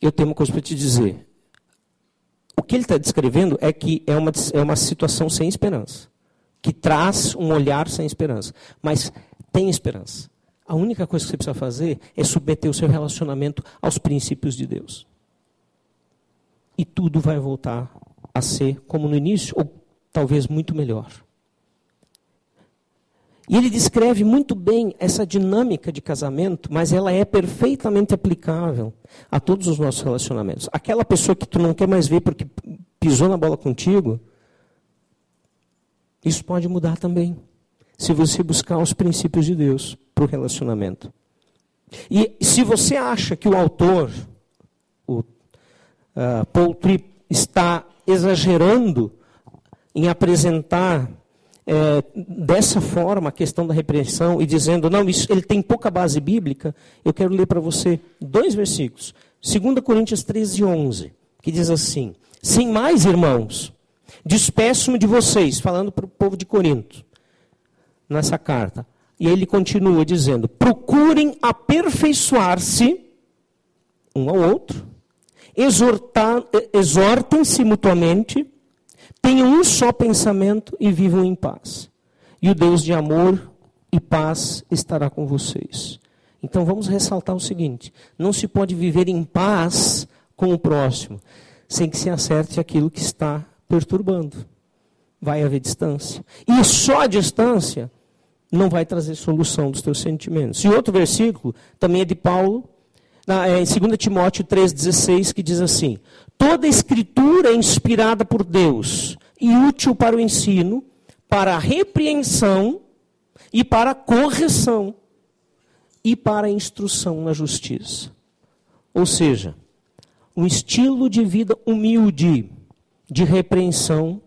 eu tenho uma coisa para te dizer. O que ele está descrevendo é que é uma, é uma situação sem esperança, que traz um olhar sem esperança. Mas tem esperança. A única coisa que você precisa fazer é submeter o seu relacionamento aos princípios de Deus. E tudo vai voltar a ser como no início, ou talvez muito melhor. E ele descreve muito bem essa dinâmica de casamento, mas ela é perfeitamente aplicável a todos os nossos relacionamentos. Aquela pessoa que tu não quer mais ver porque pisou na bola contigo, isso pode mudar também, se você buscar os princípios de Deus para o relacionamento. E se você acha que o autor, o uh, Paul Tripp, está exagerando em apresentar é, dessa forma a questão da repreensão e dizendo, não, isso, ele tem pouca base bíblica, eu quero ler para você dois versículos. 2 Coríntios 13, 11, que diz assim: Sem mais, irmãos, despeço-me de vocês, falando para o povo de Corinto, nessa carta. E ele continua dizendo: procurem aperfeiçoar-se um ao outro, exortem-se mutuamente, tenham um só pensamento e vivam em paz. E o Deus de amor e paz estará com vocês. Então vamos ressaltar o seguinte: não se pode viver em paz com o próximo sem que se acerte aquilo que está perturbando. Vai haver distância. E só a distância não vai trazer solução dos teus sentimentos. E outro versículo, também é de Paulo, é em 2 Timóteo 3,16, que diz assim: Toda escritura é inspirada por Deus e útil para o ensino, para a repreensão e para a correção e para a instrução na justiça. Ou seja, um estilo de vida humilde, de repreensão,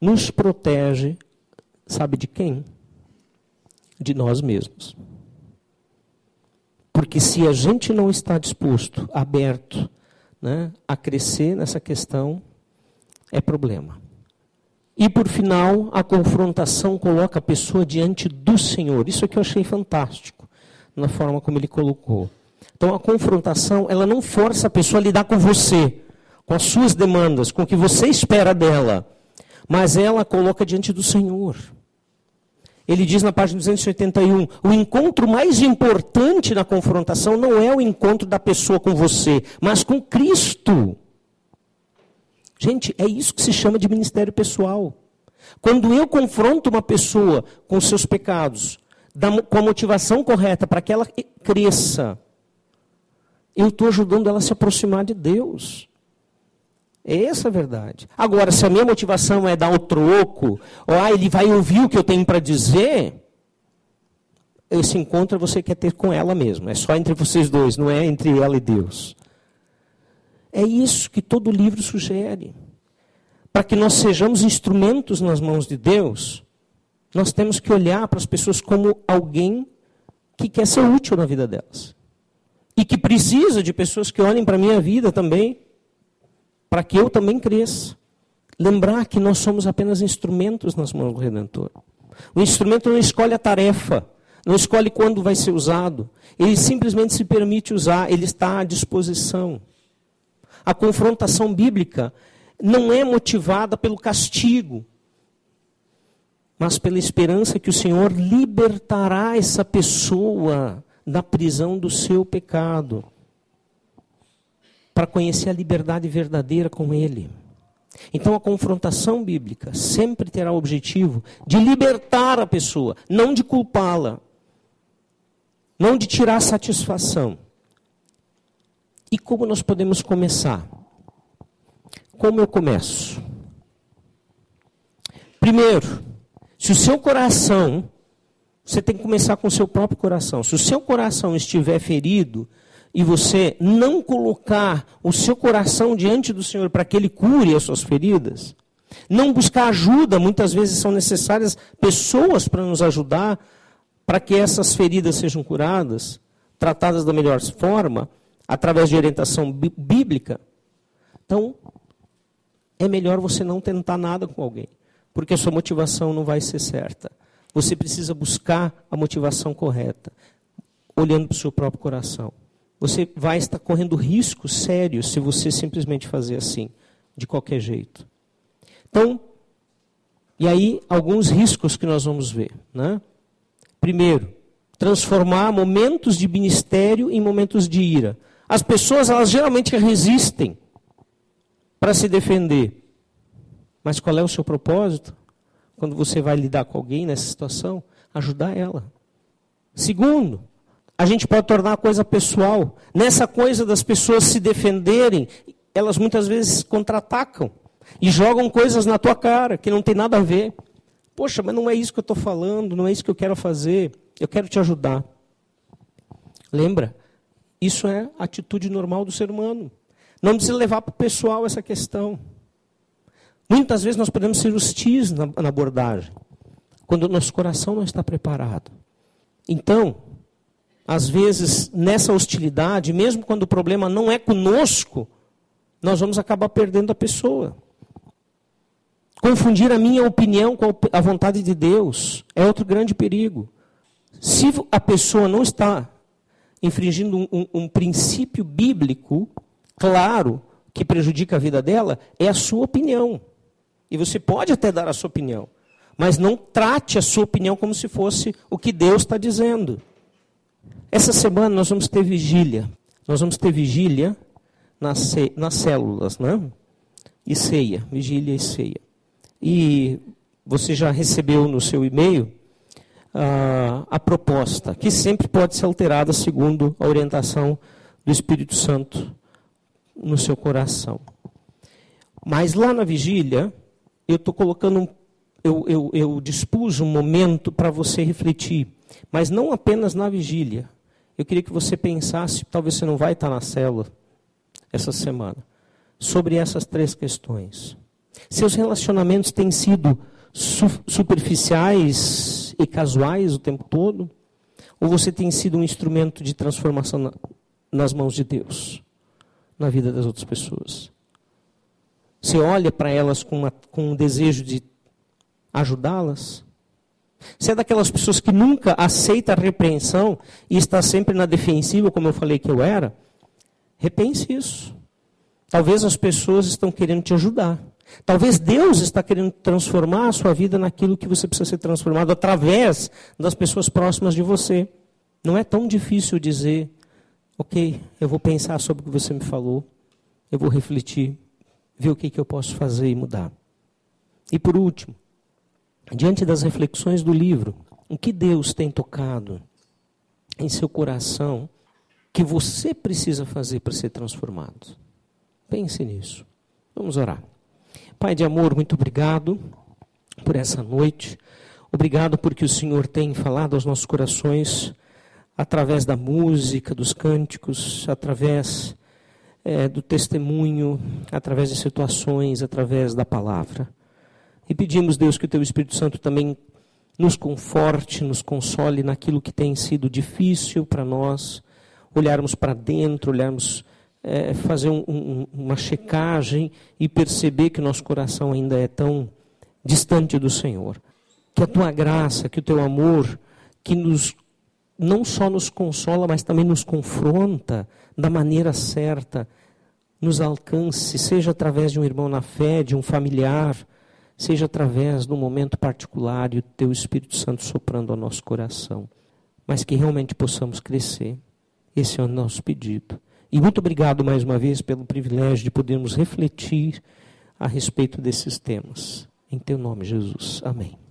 nos protege Sabe de quem? De nós mesmos. Porque se a gente não está disposto, aberto, né, a crescer nessa questão, é problema. E por final, a confrontação coloca a pessoa diante do Senhor. Isso é que eu achei fantástico, na forma como ele colocou. Então a confrontação, ela não força a pessoa a lidar com você, com as suas demandas, com o que você espera dela, mas ela coloca diante do Senhor. Ele diz na página 281: o encontro mais importante na confrontação não é o encontro da pessoa com você, mas com Cristo. Gente, é isso que se chama de ministério pessoal. Quando eu confronto uma pessoa com seus pecados, com a motivação correta para que ela cresça, eu estou ajudando ela a se aproximar de Deus. É essa a verdade. Agora, se a minha motivação é dar o troco, ou ah, ele vai ouvir o que eu tenho para dizer, esse encontro você quer ter com ela mesmo. É só entre vocês dois, não é entre ela e Deus. É isso que todo livro sugere. Para que nós sejamos instrumentos nas mãos de Deus, nós temos que olhar para as pessoas como alguém que quer ser útil na vida delas. E que precisa de pessoas que olhem para a minha vida também, para que eu também cresça. Lembrar que nós somos apenas instrumentos nas mãos do Redentor. O instrumento não escolhe a tarefa, não escolhe quando vai ser usado. Ele simplesmente se permite usar, ele está à disposição. A confrontação bíblica não é motivada pelo castigo, mas pela esperança que o Senhor libertará essa pessoa da prisão do seu pecado, para conhecer a liberdade verdadeira com Ele. Então a confrontação bíblica sempre terá o objetivo de libertar a pessoa, não de culpá-la, não de tirar satisfação. E como nós podemos começar? Como eu começo? Primeiro, se o seu coração, você tem que começar com o seu próprio coração. Se o seu coração estiver ferido e você não colocar o seu coração diante do Senhor para que Ele cure as suas feridas, não buscar ajuda, muitas vezes são necessárias pessoas para nos ajudar para que essas feridas sejam curadas, tratadas da melhor forma através de orientação bíblica, então é melhor você não tentar nada com alguém, porque a sua motivação não vai ser certa. Você precisa buscar a motivação correta, olhando para o seu próprio coração. Você vai estar correndo riscos sérios se você simplesmente fazer assim, de qualquer jeito. Então, e aí alguns riscos que nós vamos ver. Né? Primeiro, transformar momentos de ministério em momentos de ira. As pessoas, elas geralmente resistem para se defender. Mas qual é o seu propósito? Quando você vai lidar com alguém nessa situação, ajudar ela. Segundo, a gente pode tornar a coisa pessoal. Nessa coisa das pessoas se defenderem, elas muitas vezes contra-atacam e jogam coisas na tua cara que não tem nada a ver. Poxa, mas não é isso que eu estou falando, não é isso que eu quero fazer. Eu quero te ajudar. Lembra? Isso é a atitude normal do ser humano. Não precisa levar para o pessoal essa questão. Muitas vezes nós podemos ser hostis na, na abordagem, quando o nosso coração não está preparado. Então, às vezes, nessa hostilidade, mesmo quando o problema não é conosco, nós vamos acabar perdendo a pessoa. Confundir a minha opinião com a vontade de Deus é outro grande perigo. Se a pessoa não está infringindo um, um, um princípio bíblico claro que prejudica a vida dela, é a sua opinião. E você pode até dar a sua opinião, mas não trate a sua opinião como se fosse o que Deus está dizendo. Essa semana nós vamos ter vigília. Nós vamos ter vigília nas, nas células, né? E ceia, vigília e ceia. E você já recebeu no seu e-mail a, a proposta, que sempre pode ser alterada segundo a orientação do Espírito Santo no seu coração. Mas lá na vigília, eu estou colocando, um, eu, eu, eu dispus um momento para você refletir, mas não apenas na vigília. Eu queria que você pensasse, talvez você não vai estar na célula essa semana, sobre essas três questões. Seus relacionamentos têm sido su superficiais e casuais o tempo todo? Ou você tem sido um instrumento de transformação na, nas mãos de Deus, na vida das outras pessoas? Você olha para elas com, uma, com um desejo de ajudá-las? Você é daquelas pessoas que nunca aceita a repreensão e está sempre na defensiva, como eu falei que eu era? Repense isso. Talvez as pessoas estão querendo te ajudar. Talvez Deus está querendo transformar a sua vida naquilo que você precisa ser transformado através das pessoas próximas de você. Não é tão difícil dizer, ok, eu vou pensar sobre o que você me falou, eu vou refletir, ver o que, que eu posso fazer e mudar. E por último, diante das reflexões do livro, o que Deus tem tocado em seu coração que você precisa fazer para ser transformado? Pense nisso. Vamos orar. Pai de amor, muito obrigado por essa noite. Obrigado porque o Senhor tem falado aos nossos corações através da música, dos cânticos, através é, do testemunho, através de situações, através da palavra. E pedimos, Deus, que o Teu Espírito Santo também nos conforte, nos console naquilo que tem sido difícil para nós, olharmos para dentro, olharmos, é, fazer um, um, uma checagem e perceber que o nosso coração ainda é tão distante do Senhor. Que a Tua graça, que o Teu amor, que nos não só nos consola, mas também nos confronta da maneira certa, nos alcance, seja através de um irmão na fé, de um familiar, seja através de um momento particular e o Teu Espírito Santo soprando ao nosso coração. Mas que realmente possamos crescer. Esse é o nosso pedido. E muito obrigado mais uma vez pelo privilégio de podermos refletir a respeito desses temas. Em Teu nome, Jesus. Amém.